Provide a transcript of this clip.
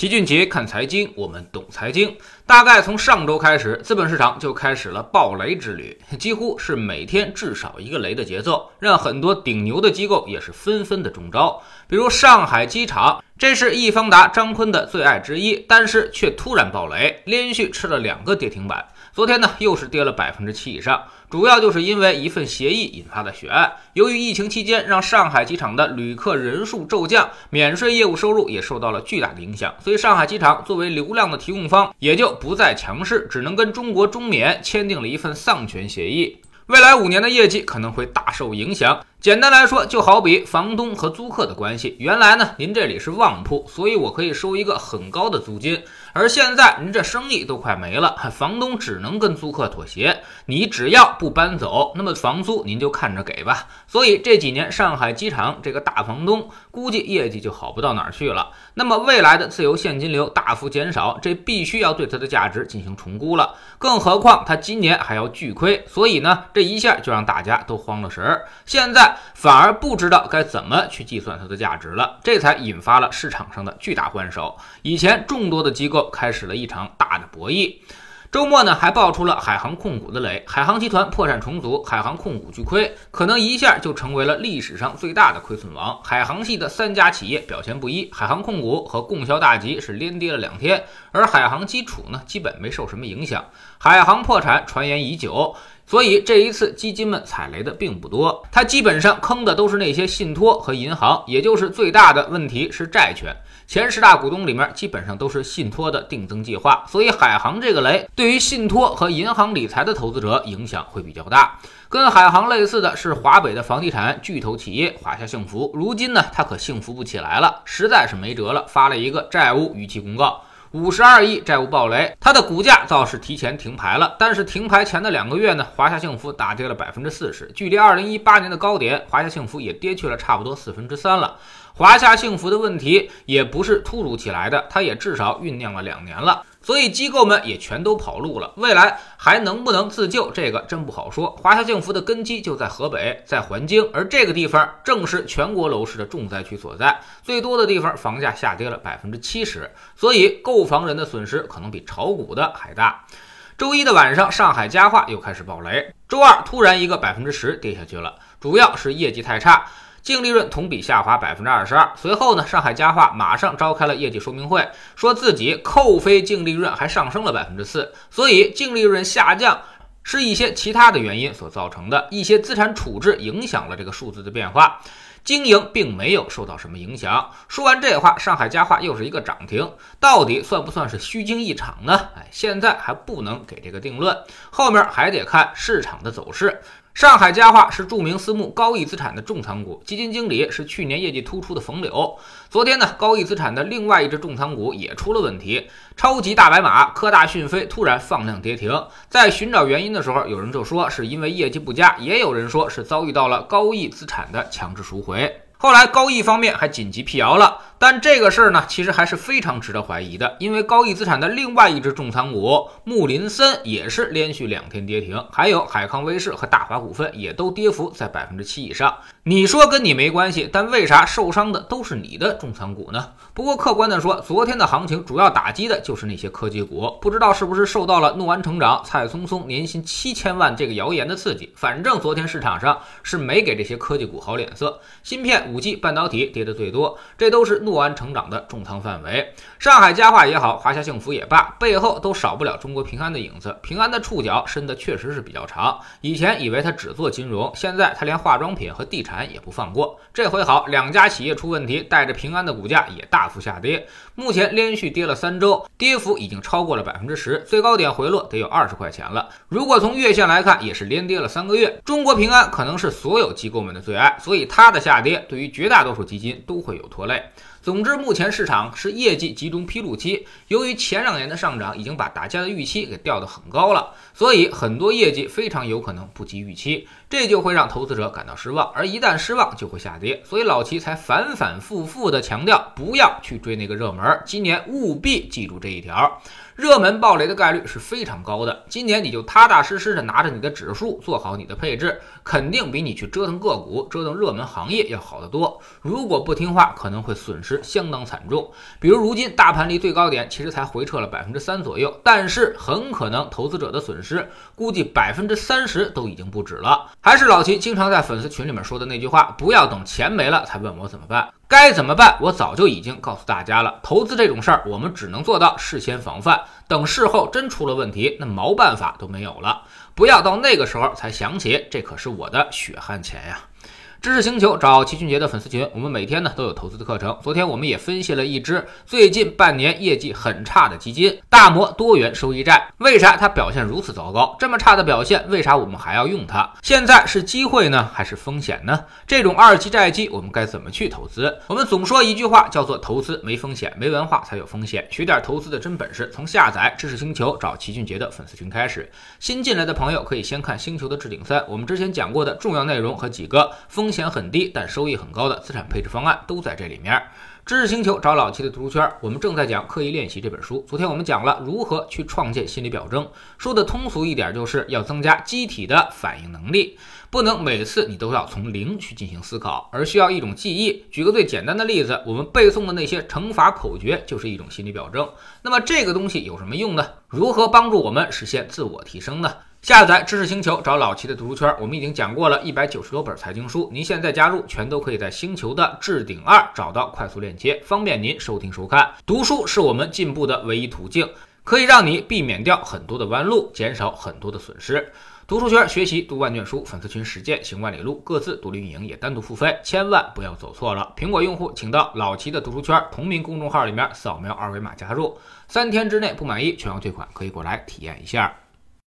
齐俊杰看财经，我们懂财经。大概从上周开始，资本市场就开始了暴雷之旅，几乎是每天至少一个雷的节奏，让很多顶牛的机构也是纷纷的中招。比如上海机场，这是易方达张坤的最爱之一，但是却突然暴雷，连续吃了两个跌停板。昨天呢，又是跌了百分之七以上，主要就是因为一份协议引发的血案。由于疫情期间让上海机场的旅客人数骤降，免税业务收入也受到了巨大的影响，所以上海机场作为流量的提供方，也就不再强势，只能跟中国中免签订了一份丧权协议。未来五年的业绩可能会大受影响。简单来说，就好比房东和租客的关系。原来呢，您这里是旺铺，所以我可以收一个很高的租金。而现在您这生意都快没了，房东只能跟租客妥协。你只要不搬走，那么房租您就看着给吧。所以这几年上海机场这个大房东估计业绩就好不到哪儿去了。那么未来的自由现金流大幅减少，这必须要对它的价值进行重估了。更何况它今年还要巨亏，所以呢，这一下就让大家都慌了神儿。现在。反而不知道该怎么去计算它的价值了，这才引发了市场上的巨大换手。以前众多的机构开始了一场大的博弈。周末呢，还爆出了海航控股的雷，海航集团破产重组，海航控股巨亏，可能一下就成为了历史上最大的亏损王。海航系的三家企业表现不一，海航控股和供销大集是连跌了两天，而海航基础呢，基本没受什么影响。海航破产传言已久。所以这一次基金们踩雷的并不多，它基本上坑的都是那些信托和银行，也就是最大的问题是债权。前十大股东里面基本上都是信托的定增计划，所以海航这个雷对于信托和银行理财的投资者影响会比较大。跟海航类似的是华北的房地产巨头企业华夏幸福，如今呢它可幸福不起来了，实在是没辙了，发了一个债务逾期公告。五十二亿债务暴雷，它的股价倒是提前停牌了，但是停牌前的两个月呢，华夏幸福大跌了百分之四十，距离二零一八年的高点，华夏幸福也跌去了差不多四分之三了。华夏幸福的问题也不是突如其来的，它也至少酝酿了两年了。所以机构们也全都跑路了，未来还能不能自救，这个真不好说。华夏幸福的根基就在河北，在环京，而这个地方正是全国楼市的重灾区所在，最多的地方房价下跌了百分之七十，所以购房人的损失可能比炒股的还大。周一的晚上，上海家化又开始爆雷，周二突然一个百分之十跌下去了，主要是业绩太差。净利润同比下滑百分之二十二。随后呢，上海家化马上召开了业绩说明会，说自己扣非净利润还上升了百分之四，所以净利润下降是一些其他的原因所造成的，一些资产处置影响了这个数字的变化，经营并没有受到什么影响。说完这话，上海家化又是一个涨停，到底算不算是虚惊一场呢？哎，现在还不能给这个定论，后面还得看市场的走势。上海家化是著名私募高毅资产的重仓股，基金经理是去年业绩突出的冯柳。昨天呢，高毅资产的另外一只重仓股也出了问题，超级大白马科大讯飞突然放量跌停。在寻找原因的时候，有人就说是因为业绩不佳，也有人说是遭遇到了高毅资产的强制赎回。后来高毅方面还紧急辟谣了，但这个事儿呢，其实还是非常值得怀疑的，因为高毅资产的另外一只重仓股木林森也是连续两天跌停，还有海康威视和大华股份也都跌幅在百分之七以上。你说跟你没关系，但为啥受伤的都是你的重仓股呢？不过客观的说，昨天的行情主要打击的就是那些科技股，不知道是不是受到了诺安成长、蔡松松年薪七千万这个谣言的刺激，反正昨天市场上是没给这些科技股好脸色，芯片。五 G 半导体跌的最多，这都是诺诺安成长的重仓范围。上海家化也好，华夏幸福也罢，背后都少不了中国平安的影子。平安的触角伸得确实是比较长。以前以为他只做金融，现在他连化妆品和地产也不放过。这回好，两家企业出问题，带着平安的股价也大幅下跌。目前连续跌了三周，跌幅已经超过了百分之十，最高点回落得有二十块钱了。如果从月线来看，也是连跌了三个月。中国平安可能是所有机构们的最爱，所以它的下跌对于绝大多数基金都会有拖累。总之，目前市场是业绩集中披露期，由于前两年的上涨已经把大家的预期给调得很高了，所以很多业绩非常有可能不及预期，这就会让投资者感到失望，而一旦失望就会下跌，所以老齐才反反复复地强调不要去追那个热门，今年务必记住这一条。热门暴雷的概率是非常高的。今年你就踏踏实实的拿着你的指数做好你的配置，肯定比你去折腾个股、折腾热门行业要好得多。如果不听话，可能会损失。相当惨重。比如如今大盘离最高点其实才回撤了百分之三左右，但是很可能投资者的损失估计百分之三十都已经不止了。还是老齐经常在粉丝群里面说的那句话：不要等钱没了才问我怎么办。该怎么办？我早就已经告诉大家了。投资这种事儿，我们只能做到事先防范，等事后真出了问题，那毛办法都没有了。不要到那个时候才想起，这可是我的血汗钱呀。知识星球找齐俊杰的粉丝群，我们每天呢都有投资的课程。昨天我们也分析了一只最近半年业绩很差的基金——大摩多元收益债。为啥它表现如此糟糕？这么差的表现，为啥我们还要用它？现在是机会呢，还是风险呢？这种二级债基，我们该怎么去投资？我们总说一句话，叫做投资没风险，没文化才有风险。学点投资的真本事，从下载知识星球找齐俊杰的粉丝群开始。新进来的朋友可以先看《星球的置顶三》，我们之前讲过的重要内容和几个风。风险很低但收益很高的资产配置方案都在这里面。知识星球找老七的读书圈，我们正在讲《刻意练习》这本书。昨天我们讲了如何去创建心理表征，说的通俗一点，就是要增加机体的反应能力，不能每次你都要从零去进行思考，而需要一种记忆。举个最简单的例子，我们背诵的那些乘法口诀就是一种心理表征。那么这个东西有什么用呢？如何帮助我们实现自我提升呢？下载知识星球，找老齐的读书圈。我们已经讲过了一百九十多本财经书，您现在加入，全都可以在星球的置顶二找到快速链接，方便您收听收看。读书是我们进步的唯一途径，可以让你避免掉很多的弯路，减少很多的损失。读书圈学习读万卷书，粉丝群实践行万里路，各自独立运营也单独付费，千万不要走错了。苹果用户请到老齐的读书圈同名公众号里面扫描二维码加入，三天之内不满意全额退款，可以过来体验一下。